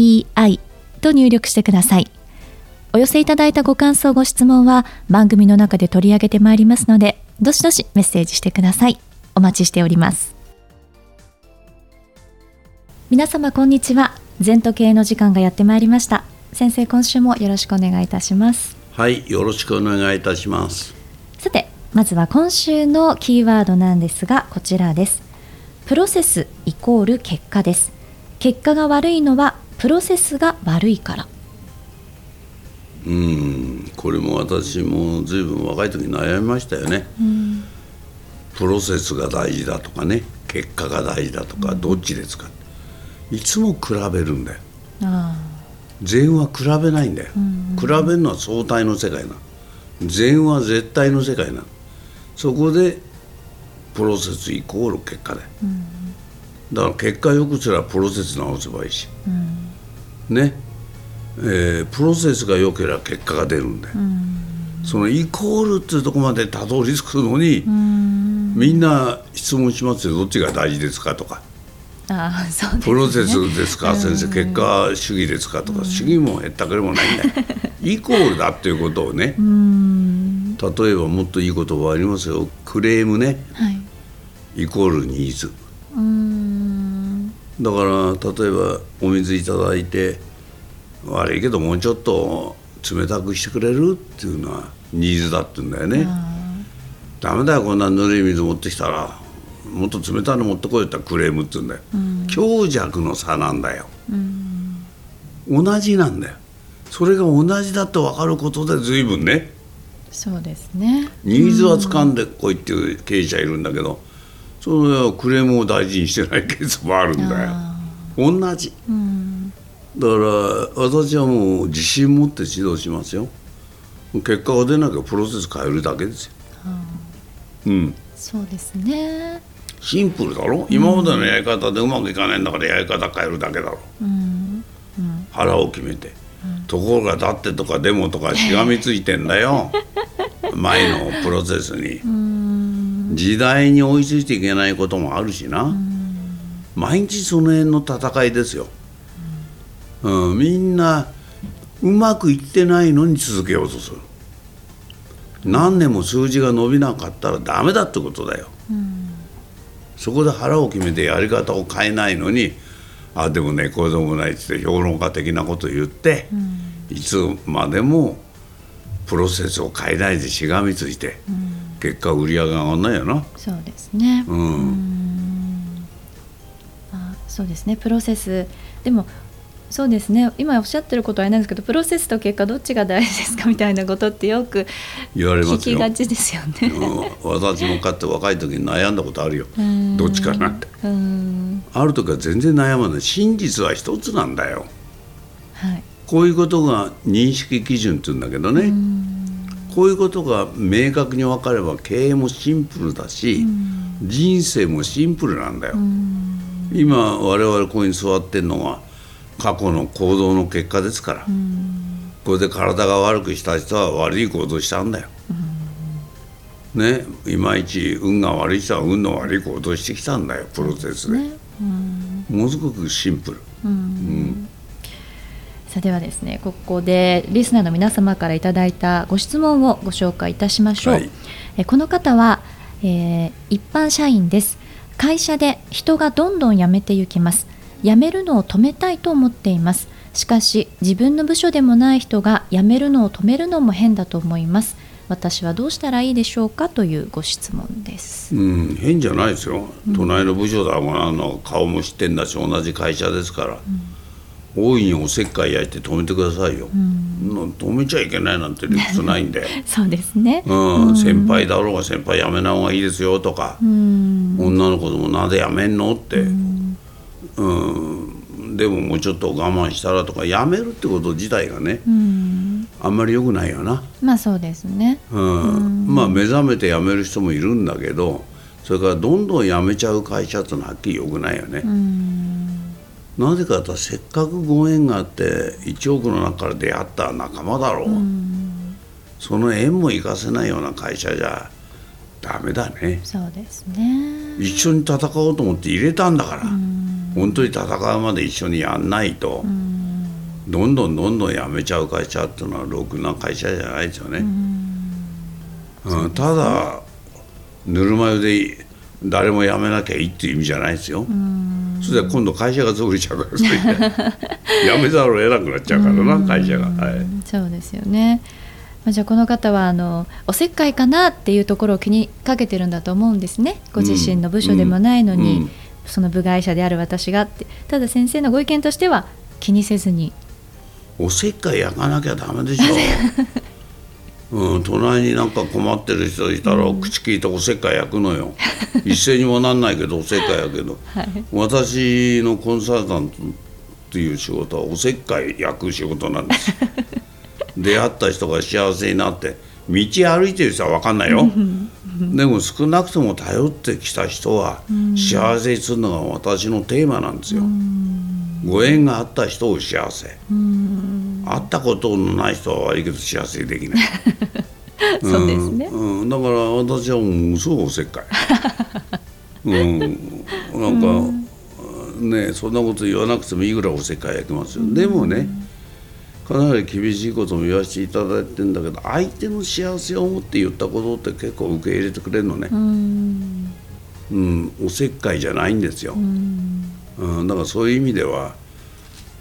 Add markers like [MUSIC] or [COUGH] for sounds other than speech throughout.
ZENTOKEIEI と入力してください。お寄せいただいたご感想、ご質問は番組の中で取り上げてまいりますので、どしどしメッセージしてください。お待ちしております。皆様こんにちは。全時計の時間がやってまいりました。先生、今週もよろしくお願いいたします。はい、よろしくお願いいたします。さて、まずは今週のキーワードなんですが、こちらです。プロセスイコール結果です結果が悪いのはプロセスが悪いから。うんこれも私もずいぶん若い時に悩みましたよね、うん、プロセスが大事だとかね結果が大事だとか、うん、どっちですか。いつも比べるんだよ。善は比べないんだよ、うん比べるのは相対の世界な善は絶対の世界なそこでプロセスイコール結果で、うん、だから結果よくすればプロセス直せばいいし、うん、ね、えー、プロセスが良ければ結果が出るんで、うん、そのイコールっていうとこまでたどり着くのに、みんな質問しますよ。どっちが大事ですかとか。ああそう、ね、プロセスですか先生結果主義ですかとか。主義もへったくれもないんだよ。[LAUGHS] イコールだっていうことをね。例えばもっといい言葉ありますよ。クレームね、はい、イコールニーズだから例えばお水いただいて悪いけどもうちょっと冷たくしてくれるっていうのはニーズだって言うんだよね。ダメだよこんなぬるい水持ってきたら。もっと冷たいの持ってこいってクレームって言うんだよ、強弱の差なんだよ。同じなんだよ。それが同じだと分かることで随分ね。そうですね。ニーズは掴んでこいっていう経営者いるんだけど、そのクレームを大事にしてないケースもあるんだよ。同じ、うん、だから私はもう自信持って指導しますよ。結果が出なきゃプロセス変えるだけですよ、うん、そうですね。シンプルだろ、うん、今までのやり方でうまくいかないんだからやり方変えるだけだろ、うん。うん、腹を決めて、ところがだってとかでもとかしがみついてんだよ。[LAUGHS] 前のプロセスに。時代に追いついていけないこともあるしな、毎日その辺の戦いですよ、うん、みんなうまくいってないのに続けようとする。何年も数字が伸びなかったらダメだってことだよ、うん、そこで腹を決めてやり方を変えないのにあでもねこうでもないって評論家的なこと言って、うん、いつまでもプロセスを変えないでしがみついて、うん結果売り上げ上がんないよな。そうですね。うん。あそうですね。プロセス。でもそうですね。今おっしゃってることはあれなんですけどプロセスと結果どっちが大事ですか？[LAUGHS] みたいなことってよく言われます聞きがちですよね、私もかって若い時に悩んだことあるよ。どっちかなって。ある時は全然悩まない。真実は一つなんだよ、はい、こういうことが認識基準って言うんだけどねこういうことが明確に分かれば経営もシンプルだし、うん、人生もシンプルなんだよ、うん、今我々ここに座ってるのは過去の行動の結果ですから、うん、これで体が悪くした人は悪い行動したんだよ、ねいまいち運が悪い人は運の悪い行動してきたんだよプロセスで、ね、ものすごくシンプル、うんさあではですねここでリスナーの皆様からいただいたご質問をご紹介いたしましょう、はい、えこの方は、えー、一般社員です。会社で人がどんどん辞めていきます。辞めるのを止めたいと思っています。しかし自分の部署でもない人が辞めるのを止めるのも変だと思います。私はどうしたらいいでしょうかというご質問です。うん、変じゃないですよ。隣の部署だもん、あの顔も知ってんだし、同じ会社ですから。うん大いにおせっかい焼いて止めてくださいよ、うん、止めちゃいけないなんて理屈ないんで。[LAUGHS] そうですね、うん、先輩だろうが先輩やめない方がいいですよとか、うん、女の子でもなぜやめんのって、うん。でももうちょっと我慢したらとかやめるってこと自体がね、うん、あんまり良くないよな。まあそうですね、うん、うん、まあ目覚めて辞める人もいるんだけどそれからどんどん辞めちゃう会社ってのははっきり良くないよね、なぜかとせっかくご縁があって1億の中から出会った仲間だろう、その縁も生かせないような会社じゃダメだね。そうですね。一緒に戦おうと思って入れたんだから、本当に戦うまで一緒にやんないと、どんどんどんどん辞めちゃう会社っていうのはろくな会社じゃないですよね。うん、ただぬるま湯で誰も辞めなきゃいいっていう意味じゃないですよ。そ今度会社が潰れちゃうからそれ辞めざるを得なくなっちゃうからな会社が。はい、そうですよね。じゃあこの方はあのおせっかいかなっていうところを気にかけてるんだと思うんですね。ご自身の部署でもないのに、うん。うん、その部外者である私がって。ただ先生のご意見としては気にせずに。おせっかい焼かなきゃダメでしょ [LAUGHS] うん、隣になんか困ってる人いたら、口聞いておせっかい焼くのよ。一斉にもなんないけど [LAUGHS] おせっかい焼くけど、はい、私のコンサルタントっていう仕事はおせっかい焼く仕事なんです。[LAUGHS] 出会った人が幸せになって道歩いてる人は分かんないよ。でも少なくとも頼ってきた人は幸せにするのが私のテーマなんですよ。ご縁があった人を幸せ会ったことのない人は悪いけど幸せにできない。[LAUGHS] そうですね、うん、だから私はもうすごいおせっかい。[LAUGHS] うん。なんか、ねそんなこと言わなくてもいいぐらいおせっかい焼きますよ。でもね、かなり厳しいことも言わせていただいてるんだけど相手の幸せを思って言ったことって結構受け入れてくれるのね。うん。うん。おせっかいじゃないんですよ。うん。だからそういう意味では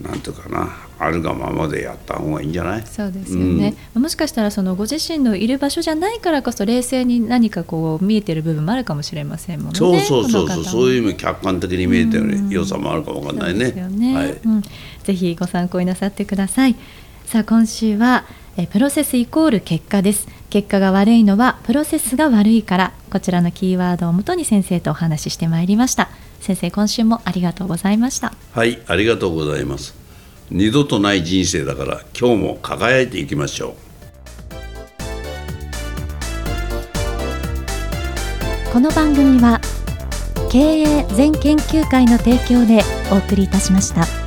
なんていうかなあるがままでやった方がいいんじゃない？そうですよね、うん、もしかしたらそのご自身のいる場所じゃないからこそ冷静に何かこう見えてる部分もあるかもしれませんもんね。そうそうそうそうそう。いう意味客観的に見えてる良さもあるかもわかんないね。ね、はい。うん、ぜひご参考になさってください。さあ今週はえプロセスイコール結果です。結果が悪いのはプロセスが悪いから。こちらのキーワードをもとに先生とお話ししてまいりました先生今週もありがとうございました。はいありがとうございます。二度とない人生だから今日も輝いていきましょう。この番組は経営全研究会の提供でお送りいたしました。